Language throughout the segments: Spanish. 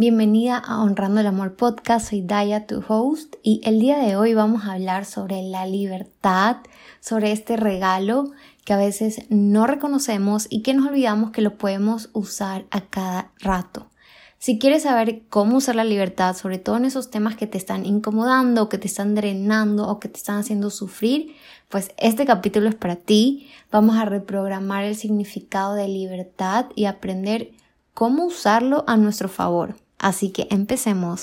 Bienvenida a Honrando el Amor Podcast, soy Daya, tu host, y el día de hoy vamos a hablar sobre la libertad, sobre este regalo que a veces no reconocemos y que nos olvidamos que lo podemos usar a cada rato. Si quieres saber cómo usar la libertad, sobre todo en esos temas que te están incomodando, que te están drenando o que te están haciendo sufrir, pues este capítulo es para ti. Vamos a reprogramar el significado de libertad y aprender cómo usarlo a nuestro favor. Así que empecemos.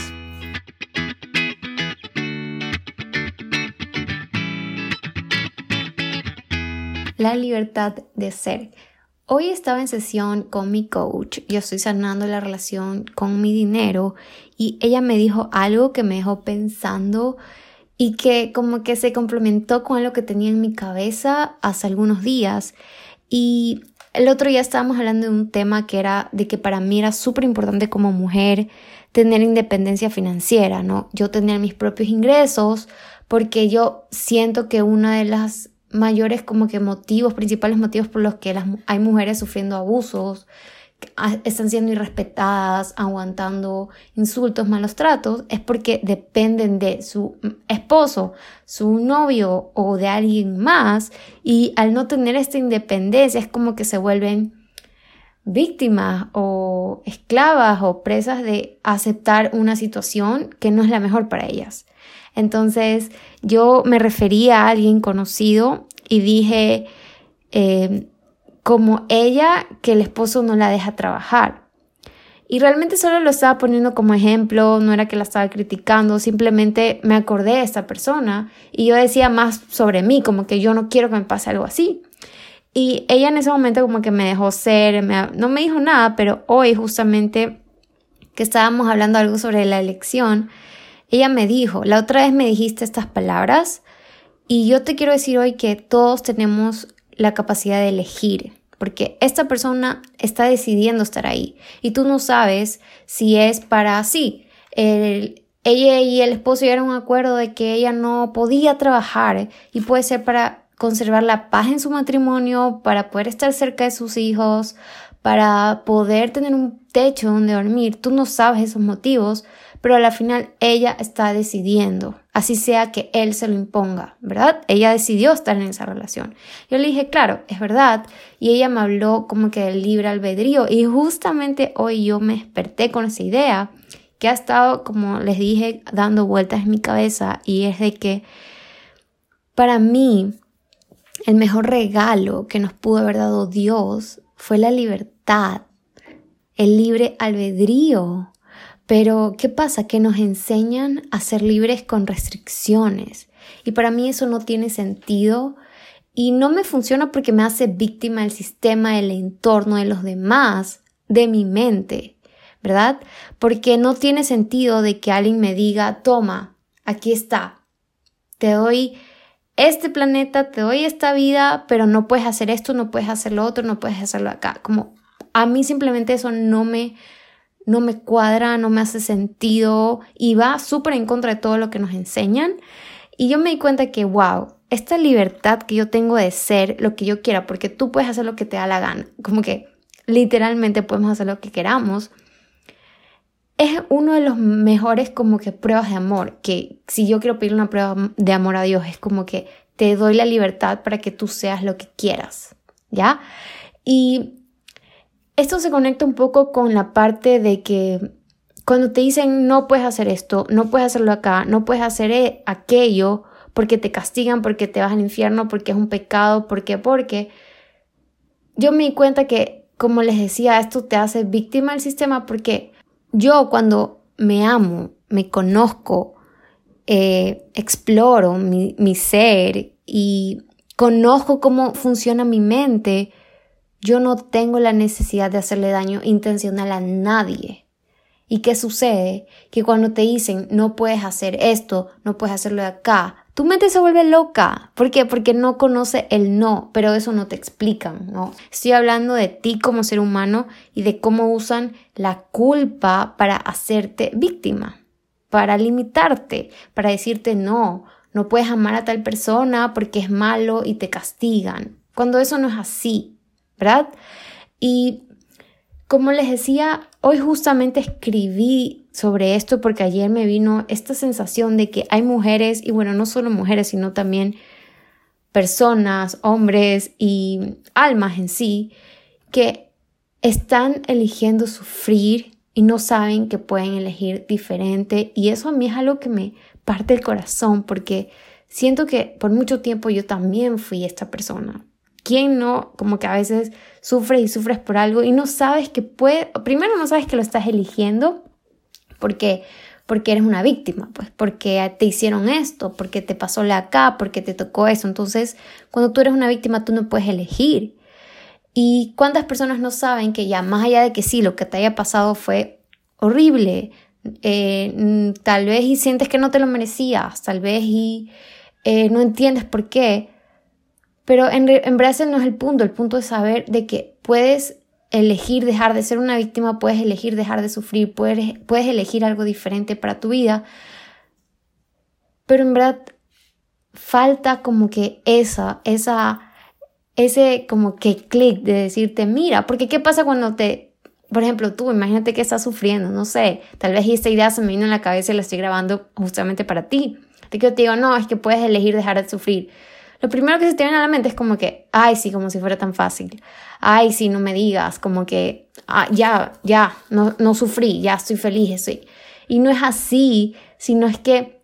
La libertad de ser. Hoy estaba en sesión con mi coach, yo estoy sanando la relación con mi dinero y ella me dijo algo que me dejó pensando y que como que se complementó con lo que tenía en mi cabeza hace algunos días. Y el otro día estábamos hablando de un tema que era de que para mí era súper importante como mujer tener independencia financiera, ¿no? Yo tener mis propios ingresos porque yo siento que una de las mayores como que motivos, principales motivos por los que las, hay mujeres sufriendo abusos, están siendo irrespetadas, aguantando insultos, malos tratos, es porque dependen de su esposo, su novio o de alguien más y al no tener esta independencia es como que se vuelven víctimas o esclavas o presas de aceptar una situación que no es la mejor para ellas. Entonces yo me refería a alguien conocido y dije, eh, como ella que el esposo no la deja trabajar. Y realmente solo lo estaba poniendo como ejemplo, no era que la estaba criticando, simplemente me acordé de esta persona y yo decía más sobre mí, como que yo no quiero que me pase algo así. Y ella en ese momento como que me dejó ser, no me dijo nada, pero hoy justamente que estábamos hablando algo sobre la elección, ella me dijo, la otra vez me dijiste estas palabras y yo te quiero decir hoy que todos tenemos la capacidad de elegir porque esta persona está decidiendo estar ahí y tú no sabes si es para sí. ella y el esposo llegaron a un acuerdo de que ella no podía trabajar y puede ser para conservar la paz en su matrimonio, para poder estar cerca de sus hijos, para poder tener un techo donde dormir. Tú no sabes esos motivos, pero al final ella está decidiendo, así sea que él se lo imponga, ¿verdad? Ella decidió estar en esa relación. Yo le dije, claro, es verdad, y ella me habló como que del libre albedrío, y justamente hoy yo me desperté con esa idea que ha estado, como les dije, dando vueltas en mi cabeza, y es de que para mí el mejor regalo que nos pudo haber dado Dios fue la libertad, el libre albedrío pero, ¿qué pasa? Que nos enseñan a ser libres con restricciones. Y para mí eso no tiene sentido y no me funciona porque me hace víctima del sistema, del entorno, de los demás, de mi mente, ¿verdad? Porque no tiene sentido de que alguien me diga, toma, aquí está, te doy este planeta, te doy esta vida, pero no puedes hacer esto, no puedes hacer lo otro, no puedes hacerlo acá. Como a mí simplemente eso no me no me cuadra, no me hace sentido y va súper en contra de todo lo que nos enseñan. Y yo me di cuenta que, wow, esta libertad que yo tengo de ser lo que yo quiera, porque tú puedes hacer lo que te da la gana, como que literalmente podemos hacer lo que queramos, es uno de los mejores como que pruebas de amor, que si yo quiero pedir una prueba de amor a Dios, es como que te doy la libertad para que tú seas lo que quieras, ¿ya? Y esto se conecta un poco con la parte de que cuando te dicen no puedes hacer esto, no puedes hacerlo acá, no puedes hacer e-, aquello porque te castigan, porque te vas al infierno, porque es un pecado, porque, porque, yo me di cuenta que, como les decía, esto te hace víctima del sistema porque yo cuando me amo, me conozco, eh, exploro mi, mi ser y conozco cómo funciona mi mente, yo no tengo la necesidad de hacerle daño intencional a nadie. ¿Y qué sucede? Que cuando te dicen no puedes hacer esto, no puedes hacerlo de acá, tu mente se vuelve loca. ¿Por qué? Porque no conoce el no, pero eso no te explican, ¿no? Estoy hablando de ti como ser humano y de cómo usan la culpa para hacerte víctima, para limitarte, para decirte no, no puedes amar a tal persona porque es malo y te castigan. Cuando eso no es así, ¿verdad? Y como les decía, hoy justamente escribí sobre esto porque ayer me vino esta sensación de que hay mujeres, y bueno, no solo mujeres, sino también personas, hombres y almas en sí, que están eligiendo sufrir y no saben que pueden elegir diferente. Y eso a mí es algo que me parte el corazón porque siento que por mucho tiempo yo también fui esta persona. ¿Quién no? Como que a veces sufres y sufres por algo y no sabes que puede, primero no sabes que lo estás eligiendo porque porque eres una víctima, pues porque te hicieron esto, porque te pasó la acá, porque te tocó eso. Entonces, cuando tú eres una víctima, tú no puedes elegir. ¿Y cuántas personas no saben que ya más allá de que sí, lo que te haya pasado fue horrible, eh, tal vez y sientes que no te lo merecías, tal vez y eh, no entiendes por qué, pero en, en ese no es el punto, el punto es saber de que puedes elegir dejar de ser una víctima, puedes elegir dejar de sufrir, puedes, puedes elegir algo diferente para tu vida, pero en verdad falta como que esa, esa, ese como que clic de decirte, mira, porque ¿qué pasa cuando te, por ejemplo, tú, imagínate que estás sufriendo, no sé, tal vez esta idea se me vino en la cabeza y la estoy grabando justamente para ti. De que yo te digo, no, es que puedes elegir dejar de sufrir lo primero que se te viene a la mente es como que, ay, sí, como si fuera tan fácil. Ay, sí, no me digas, como que, ah, ya, ya, no, no sufrí, ya estoy feliz, estoy. Y no es así, sino es que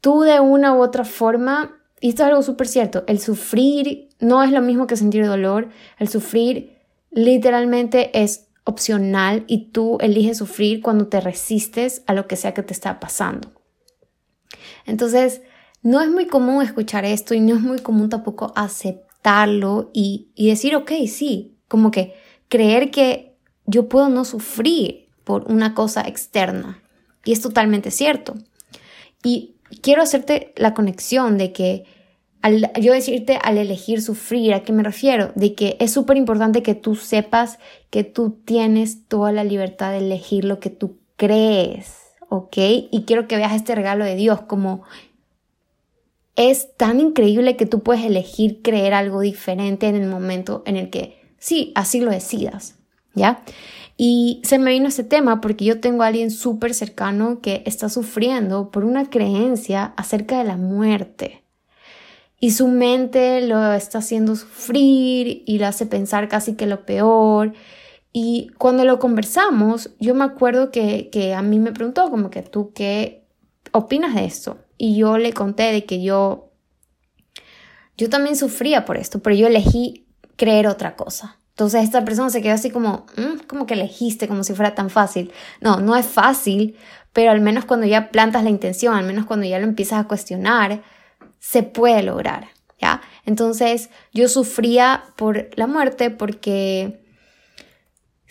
tú de una u otra forma, y esto es algo súper cierto, el sufrir no es lo mismo que sentir dolor, el sufrir literalmente es opcional y tú eliges sufrir cuando te resistes a lo que sea que te está pasando. Entonces, no es muy común escuchar esto y no es muy común tampoco aceptarlo y, decir, ok, sí, como que creer que yo puedo no sufrir por una cosa externa. Y es totalmente cierto. Y quiero hacerte la conexión de que al yo decirte al elegir sufrir, ¿a qué me refiero? De que es súper importante que tú sepas que tú tienes toda la libertad de elegir lo que tú crees, ¿ok? Y quiero que veas este regalo de Dios como es tan increíble que tú puedes elegir creer algo diferente en el momento en el que sí, así lo decidas, ¿ya? Y se me vino este tema porque yo tengo a alguien súper cercano que está sufriendo por una creencia acerca de la muerte. Y su mente lo está haciendo sufrir y le hace pensar casi que lo peor. Y cuando lo conversamos, yo me acuerdo que, que a mí me preguntó como que tú qué opinas de esto y yo le conté de que yo, yo también sufría por esto, pero yo elegí creer otra cosa. Entonces esta persona se quedó así como, mm, como que elegiste, como si fuera tan fácil. No, no es fácil, pero al menos cuando ya plantas la intención, al menos cuando ya lo empiezas a cuestionar, se puede lograr, ¿ya? Entonces yo sufría por la muerte porque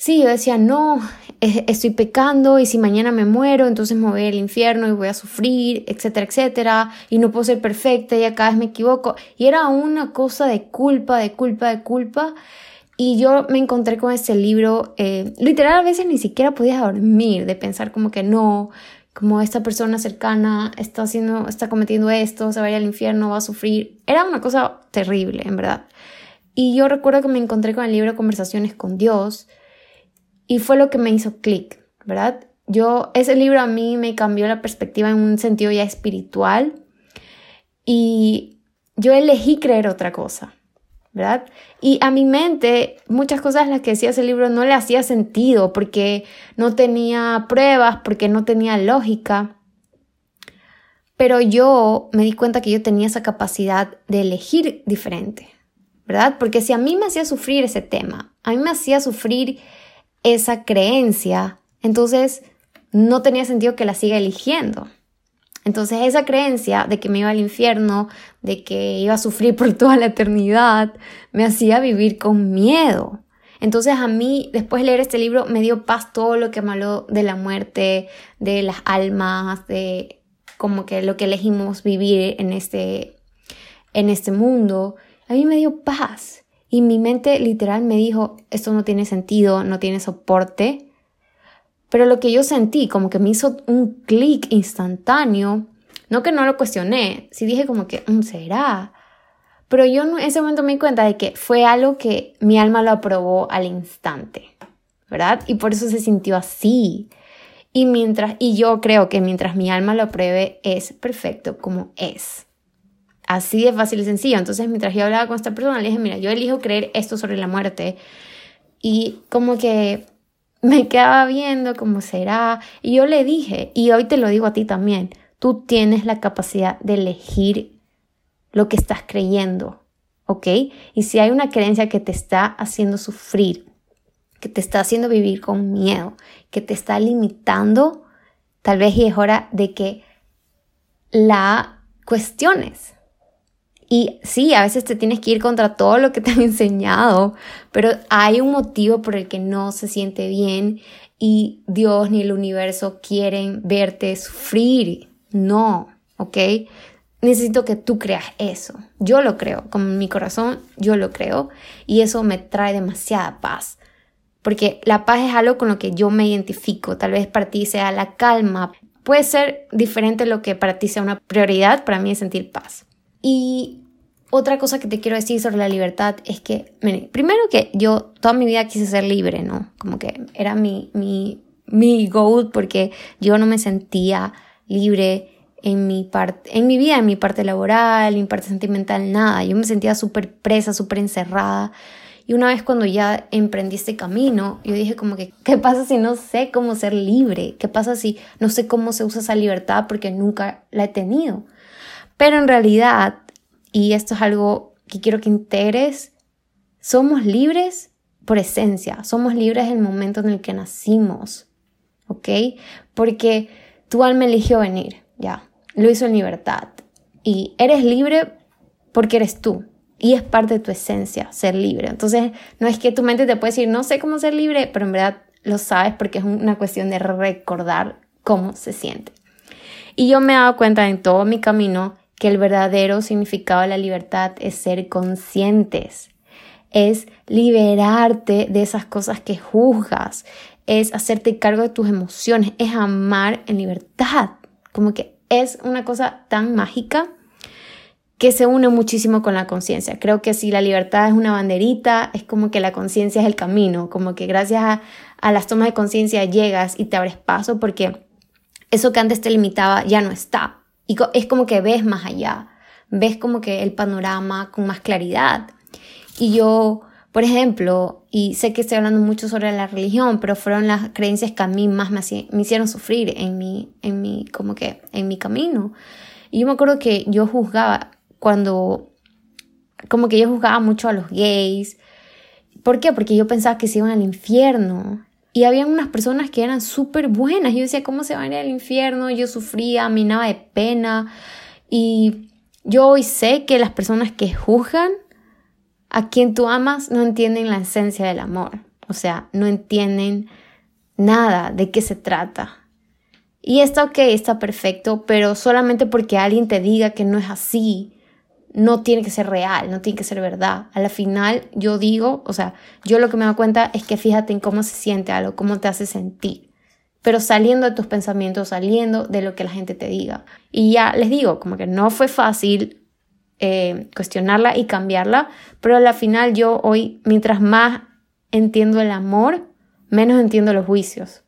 Sí, yo decía, no, estoy pecando y si mañana me muero, entonces me voy al infierno y voy a sufrir, etcétera, etcétera, y no puedo ser perfecta y cada vez me equivoco. Y era una cosa de culpa, de culpa, de culpa. Y yo me encontré con ese libro, eh, literal a veces ni siquiera podía dormir de pensar como que no, como esta persona cercana está haciendo, está cometiendo esto, se va al infierno, va a sufrir. Era una cosa terrible, en verdad. Y yo recuerdo que me encontré con el libro Conversaciones con Dios, y fue lo que me hizo clic, ¿verdad? Yo, ese libro a mí me cambió la perspectiva en un sentido ya espiritual y yo elegí creer otra cosa, ¿verdad? Y a mi mente muchas cosas las que decía ese libro no le hacía sentido porque no tenía pruebas, porque no tenía lógica. Pero yo me di cuenta que yo tenía esa capacidad de elegir diferente, ¿verdad? Porque si a mí me hacía sufrir ese tema, a mí me hacía sufrir esa creencia, entonces no tenía sentido que la siga eligiendo. Entonces esa creencia de que me iba al infierno, de que iba a sufrir por toda la eternidad, me hacía vivir con miedo. Entonces a mí, después de leer este libro, me dio paz todo lo que habló de la muerte, de las almas, de como que lo que elegimos vivir en este, en este mundo. A mí me dio paz. Y mi mente literal me dijo, esto no tiene sentido, no tiene soporte. Pero lo que yo sentí, como que me hizo un clic instantáneo, no que no lo cuestioné, sí dije como que, mm, ¿será? Pero yo en ese momento me di cuenta de que fue algo que mi alma lo aprobó al instante, ¿verdad? Y por eso se sintió así. Y mientras, y yo creo que mientras mi alma lo pruebe, es perfecto como es. Así de fácil y sencillo. Entonces, mientras yo hablaba con esta persona, le dije, mira, yo elijo creer esto sobre la muerte. Y como que me quedaba viendo cómo será. Y yo le dije, y hoy te lo digo a ti también, tú tienes la capacidad de elegir lo que estás creyendo, ¿ok? Y si hay una creencia que te está haciendo sufrir, que te está haciendo vivir con miedo, que te está limitando, tal vez es hora de que la cuestiones. Y sí, a veces te tienes que ir contra todo lo que te han enseñado, pero hay un motivo por el que no se siente bien y Dios ni el universo quieren verte sufrir. No, ¿ok? Necesito que tú creas eso. Yo lo creo, con mi corazón yo lo creo y eso me trae demasiada paz porque la paz es algo con lo que yo me identifico. Tal vez para ti sea la calma. Puede ser diferente lo que para ti sea una prioridad, para mí es sentir paz. Y otra cosa que te quiero decir sobre la libertad es que, primero que yo toda mi vida quise ser libre, ¿no? Como que era mi, mi, mi goal porque yo no me sentía libre en mi parte, en mi vida, en mi parte laboral, en mi parte sentimental, nada. Yo me sentía súper presa, súper encerrada. Y una vez cuando ya emprendí este camino, yo dije como que, ¿qué pasa si no sé cómo ser libre? ¿Qué pasa si no sé cómo se usa esa libertad porque nunca la he tenido? Pero en realidad, y esto es algo que quiero que integres, somos libres por esencia, somos libres en el momento en el que nacimos, ¿ok? Porque tu alma eligió venir, ya, lo hizo en libertad. Y eres libre porque eres tú, y es parte de tu esencia ser libre. Entonces, no es que tu mente te puede decir, no sé cómo ser libre, pero en verdad lo sabes porque es una cuestión de recordar cómo se siente. Y yo me he dado cuenta en todo mi camino que el verdadero significado de la libertad es ser conscientes, es liberarte de esas cosas que juzgas, es hacerte cargo de tus emociones, es amar en libertad. Como que es una cosa tan mágica que se une muchísimo con la conciencia. Creo que si la libertad es una banderita, es como que la conciencia es el camino, como que gracias a, las tomas de conciencia llegas y te abres paso porque eso que antes te limitaba ya no está. Y es como que ves más allá, ves como que el panorama con más claridad. Y yo, por ejemplo, y sé que estoy hablando mucho sobre la religión, pero fueron las creencias que a mí más me, me hicieron sufrir en mi, en mi, como que, en mi camino. Y yo me acuerdo que yo juzgaba cuando como que yo juzgaba mucho a los gays. ¿Por qué? Porque yo pensaba que se iban al infierno. Y había unas personas que eran súper buenas. Yo decía, ¿cómo se van a ir al infierno? Yo sufría, me nada de pena. Y yo hoy sé que las personas que juzgan a quien tú amas no entienden la esencia del amor. O sea, no entienden nada de qué se trata. Y está ok, está perfecto, pero solamente porque alguien te diga que no es así, no tiene que ser real, no tiene que ser verdad. A la final yo digo, o sea, yo lo que me doy cuenta es que fíjate en cómo se siente algo, cómo te hace sentir. Pero saliendo de tus pensamientos, saliendo de lo que la gente te diga. Y ya les digo, como que no fue fácil eh, cuestionarla y cambiarla, pero a la final yo hoy, mientras más entiendo el amor, menos entiendo los juicios.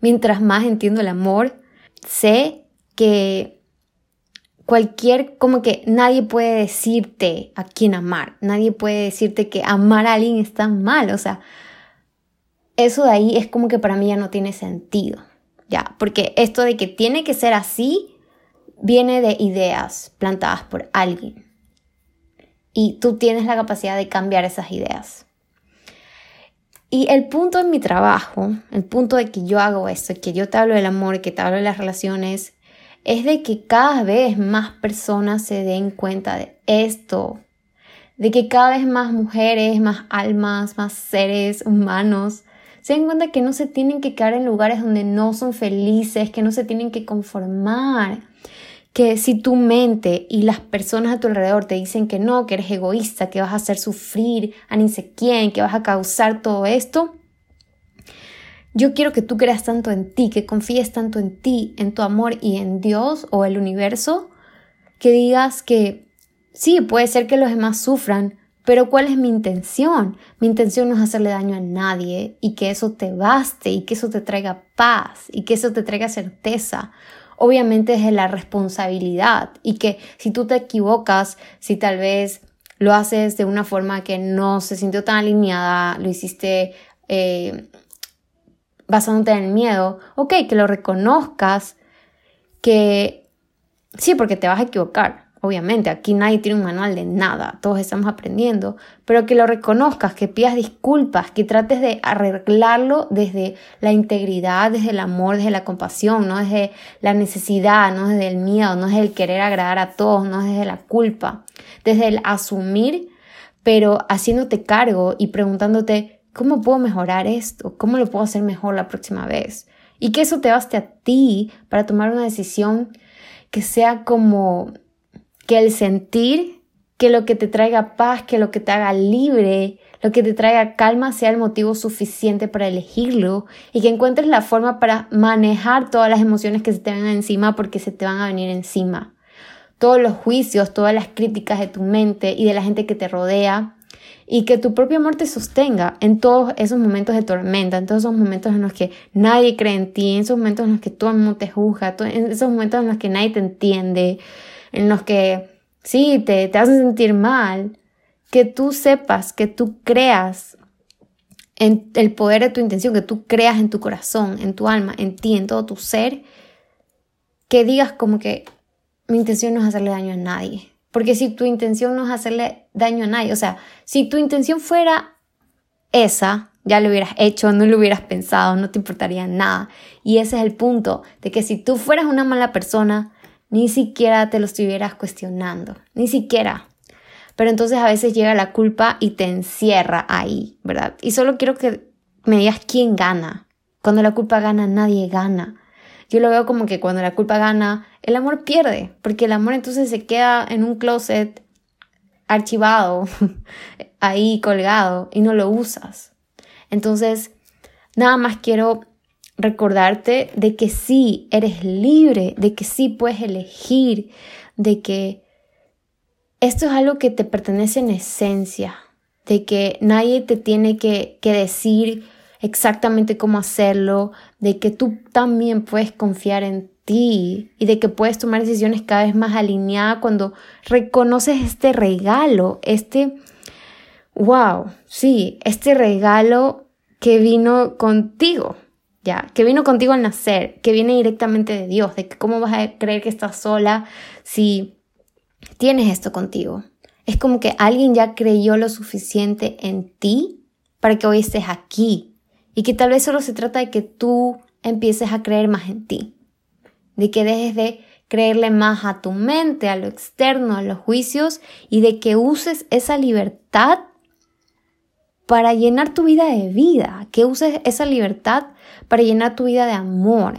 Mientras más entiendo el amor, sé que cualquier, como que nadie puede decirte a quién amar, nadie puede decirte que amar a alguien está mal, o sea, eso de ahí es como que para mí ya no tiene sentido, ya, porque esto de que tiene que ser así viene de ideas plantadas por alguien y tú tienes la capacidad de cambiar esas ideas. Y el punto en mi trabajo, el punto de que yo hago esto, que yo te hablo del amor, que te hablo de las relaciones, es de que cada vez más personas se den cuenta de esto, de que cada vez más mujeres, más almas, más seres humanos se den cuenta que no se tienen que quedar en lugares donde no son felices, que no se tienen que conformar, que si tu mente y las personas a tu alrededor te dicen que no, que eres egoísta, que vas a hacer sufrir a ni sé quién, que vas a causar todo esto, yo quiero que tú creas tanto en ti, que confíes tanto en ti, en tu amor y en Dios o el universo, que digas que sí, puede ser que los demás sufran, Pero ¿cuál es mi intención? Mi intención no es hacerle daño a nadie y que eso te baste y que eso te traiga paz y que eso te traiga certeza. Obviamente es la responsabilidad y que si tú te equivocas, si tal vez lo haces de una forma que no se sintió tan alineada, lo hiciste eh, basándote en el miedo, ok, que lo reconozcas, que sí, porque te vas a equivocar, obviamente, aquí nadie tiene un manual de nada, todos estamos aprendiendo, pero que lo reconozcas, que pidas disculpas, que trates de arreglarlo desde la integridad, desde el amor, desde la compasión, no desde la necesidad, no desde el miedo, no desde el querer agradar a todos, no desde la culpa, desde el asumir, pero haciéndote cargo y preguntándote, ¿cómo puedo mejorar esto? ¿Cómo lo puedo hacer mejor la próxima vez? Y que eso te baste a ti para tomar una decisión que sea como que el sentir que lo que te traiga paz, que lo que te haga libre, lo que te traiga calma sea el motivo suficiente para elegirlo y que encuentres la forma para manejar todas las emociones que se te vengan encima porque se te van a venir encima. Todos los juicios, todas las críticas de tu mente y de la gente que te rodea y que tu propio amor te sostenga en todos esos momentos de tormenta, en todos esos momentos en los que nadie cree en ti, en esos momentos en los que todo el mundo te juzga, en esos momentos en los que nadie te entiende, en los que sí, te, te hacen sentir mal, que tú sepas, que tú creas en el poder de tu intención, que tú creas en tu corazón, en tu alma, en ti, en todo tu ser, que digas como que mi intención no es hacerle daño a nadie. Porque si tu intención no es hacerle daño a nadie, o sea, si tu intención fuera esa, ya lo hubieras hecho, no lo hubieras pensado, no te importaría nada. Y ese es el punto, de que si tú fueras una mala persona, ni siquiera te lo estuvieras cuestionando, ni siquiera. Pero entonces a veces llega la culpa y te encierra ahí, ¿verdad? Y solo quiero que me digas quién gana. Cuando la culpa gana, nadie gana. Yo lo veo como que cuando la culpa gana, el amor pierde, porque el amor entonces se queda en un closet archivado, ahí colgado, y no lo usas. Entonces, nada más quiero recordarte de que sí, eres libre, de que sí puedes elegir, de que esto es algo que te pertenece en esencia, de que nadie te tiene que, que decir exactamente cómo hacerlo, de que tú también puedes confiar en ti y de que puedes tomar decisiones cada vez más alineadas cuando reconoces este regalo, este, wow, sí, este regalo que vino contigo, que vino contigo al nacer, que viene directamente de Dios, de que cómo vas a creer que estás sola si tienes esto contigo. Es como que alguien ya creyó lo suficiente en ti para que hoy estés aquí y que tal vez solo se trata de que tú empieces a creer más en ti, de que dejes de creerle más a tu mente, a lo externo, a los juicios y de que uses esa libertad para llenar tu vida de vida, que uses esa libertad para llenar tu vida de amor,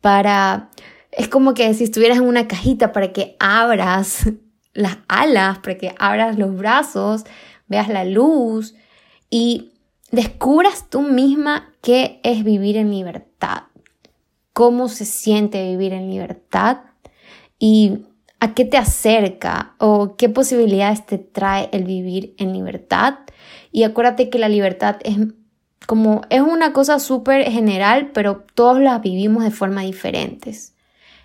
para... Es como que si estuvieras en una cajita para que abras las alas, para que abras los brazos, veas la luz y descubras tú misma qué es vivir en libertad, cómo se siente vivir en libertad y a qué te acerca o qué posibilidades te trae el vivir en libertad. Y acuérdate que la libertad es como es una cosa súper general, pero todos la vivimos de forma diferentes.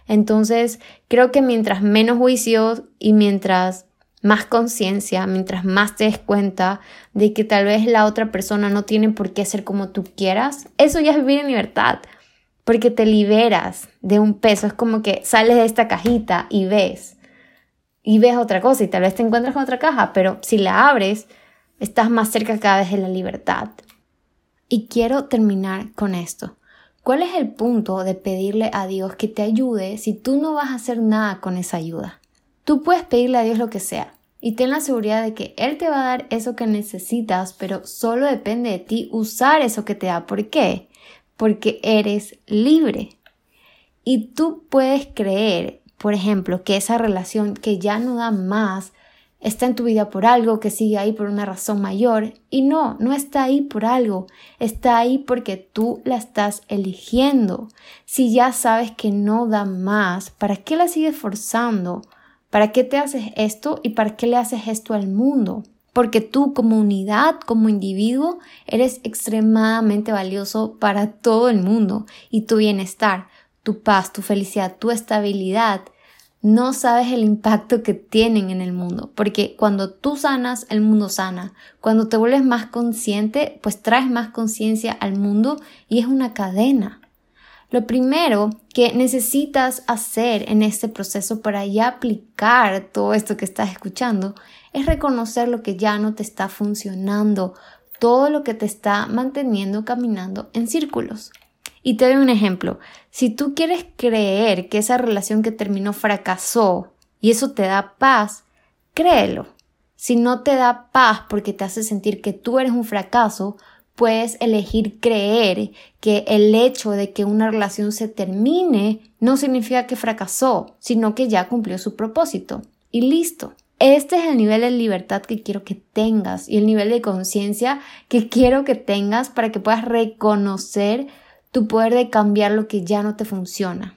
Entonces, creo que mientras menos juicios y mientras más conciencia, mientras más te des cuenta de que tal vez la otra persona no tiene por qué ser como tú quieras, eso ya es vivir en libertad, porque te liberas de un peso, es como que sales de esta cajita y ves, y ves otra cosa y tal vez te encuentras con otra caja, pero si la abres, estás más cerca cada vez de la libertad. Y quiero terminar con esto. ¿Cuál es el punto de pedirle a Dios que te ayude si tú no vas a hacer nada con esa ayuda? Tú puedes pedirle a Dios lo que sea y ten la seguridad de que Él te va a dar eso que necesitas, pero solo depende de ti usar eso que te da. ¿Por qué? Porque eres libre. Y tú puedes creer, por ejemplo, que esa relación que ya no da más está en tu vida por algo, que sigue ahí por una razón mayor. Y no, no está ahí por algo, está ahí porque tú la estás eligiendo. Si ya sabes que no da más, ¿para qué la sigues forzando? ¿Para qué te haces esto y para qué le haces esto al mundo? porque tú como unidad, como individuo, eres extremadamente valioso para todo el mundo y tu bienestar, tu paz, tu felicidad, tu estabilidad. No sabes el impacto que tienen en el mundo, porque cuando tú sanas, el mundo sana. Cuando te vuelves más consciente, pues traes más conciencia al mundo y es una cadena. Lo primero que necesitas hacer en este proceso para ya aplicar todo esto que estás escuchando es reconocer lo que ya no te está funcionando, todo lo que te está manteniendo caminando en círculos. Y te doy un ejemplo. Si tú quieres creer que esa relación que terminó fracasó y eso te da paz, créelo. Si no te da paz porque te hace sentir que tú eres un fracaso, puedes elegir creer que el hecho de que una relación se termine no significa que fracasó, sino que ya cumplió su propósito. Y listo. Este es el nivel de libertad que quiero que tengas y el nivel de conciencia que quiero que tengas para que puedas reconocer tu poder de cambiar lo que ya no te funciona.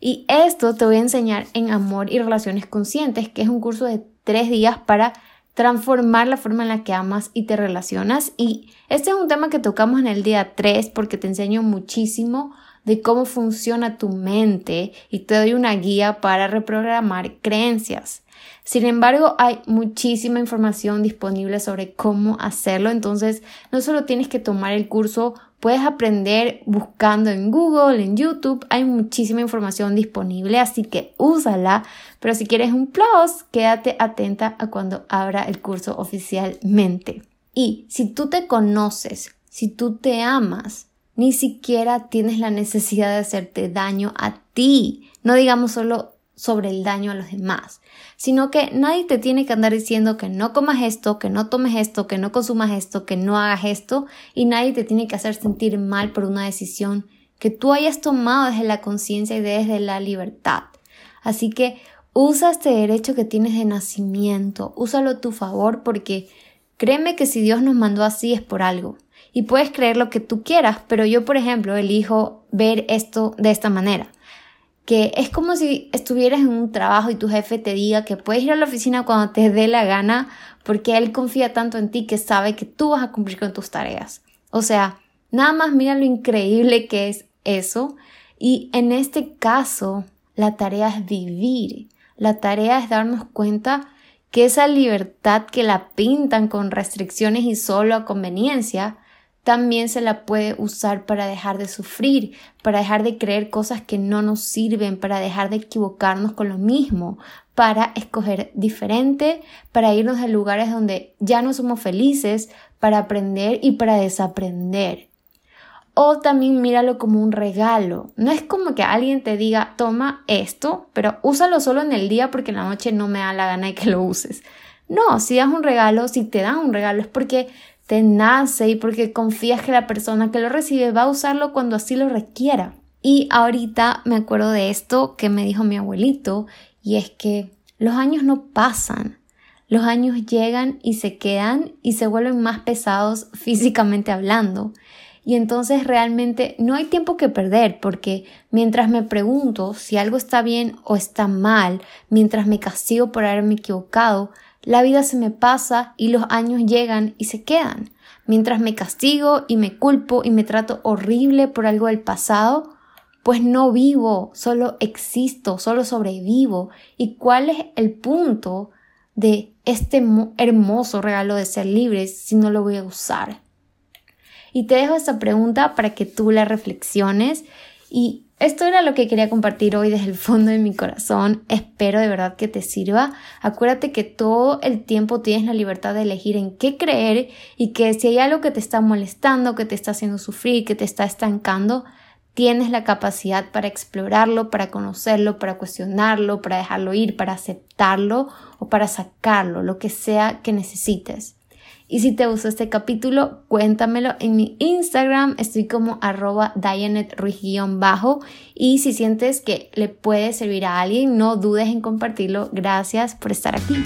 Y esto te voy a enseñar en Amor y Relaciones Conscientes, que es un curso de tres días para transformar la forma en la que amas y te relacionas. Y este es un tema que tocamos en el día 3 porque te enseño muchísimo de cómo funciona tu mente y te doy una guía para reprogramar creencias. Sin embargo, hay muchísima información disponible sobre cómo hacerlo, entonces no solo tienes que tomar el curso, puedes aprender buscando en Google, en YouTube, hay muchísima información disponible, así que úsala, pero si quieres un plus, quédate atenta a cuando abra el curso oficialmente. Y si tú te conoces, si tú te amas, ni siquiera tienes la necesidad de hacerte daño a ti, no digamos solo sobre el daño a los demás, sino que nadie te tiene que andar diciendo que no comas esto, que no tomes esto, que no consumas esto, que no hagas esto, y nadie te tiene que hacer sentir mal por una decisión que tú hayas tomado desde la conciencia y desde la libertad. Así que usa este derecho que tienes de nacimiento, úsalo a tu favor porque créeme que si Dios nos mandó así es por algo. Y puedes creer lo que tú quieras, pero yo, por ejemplo, elijo ver esto de esta manera que es como si estuvieras en un trabajo y tu jefe te diga que puedes ir a la oficina cuando te dé la gana porque él confía tanto en ti que sabe que tú vas a cumplir con tus tareas. O sea, nada más mira lo increíble que es eso. Y en este caso, la tarea es vivir. La tarea es darnos cuenta que esa libertad que la pintan con restricciones y solo a conveniencia, también se la puede usar para dejar de sufrir, para dejar de creer cosas que no nos sirven, para dejar de equivocarnos con lo mismo, para escoger diferente, para irnos a lugares donde ya no somos felices, para aprender y para desaprender. O también míralo como un regalo. No es como que alguien te diga, toma esto, pero úsalo solo en el día porque en la noche no me da la gana de que lo uses. No, si das un regalo, si te dan un regalo es porque te nace y porque confías que la persona que lo recibe va a usarlo cuando así lo requiera. Y ahorita me acuerdo de esto que me dijo mi abuelito y es que los años no pasan. Los años llegan y se quedan y se vuelven más pesados físicamente hablando. Y entonces realmente no hay tiempo que perder porque mientras me pregunto si algo está bien o está mal, mientras me castigo por haberme equivocado, la vida se me pasa y los años llegan y se quedan. Mientras me castigo y me culpo y me trato horrible por algo del pasado, pues no vivo, solo existo, solo sobrevivo. ¿Y cuál es el punto de este hermoso regalo de ser libre si no lo voy a usar? Y te dejo esta pregunta para que tú la reflexiones y esto era lo que quería compartir hoy desde el fondo de mi corazón. Espero de verdad que te sirva. Acuérdate que todo el tiempo tienes la libertad de elegir en qué creer y que si hay algo que te está molestando, que te está haciendo sufrir, que te está estancando, tienes la capacidad para explorarlo, para conocerlo, para cuestionarlo, para dejarlo ir, para aceptarlo o para sacarlo, lo que sea que necesites. Y si te gustó este capítulo, cuéntamelo en mi Instagram. Estoy como arroba bajo Y si sientes que le puede servir a alguien, no dudes en compartirlo. Gracias por estar aquí.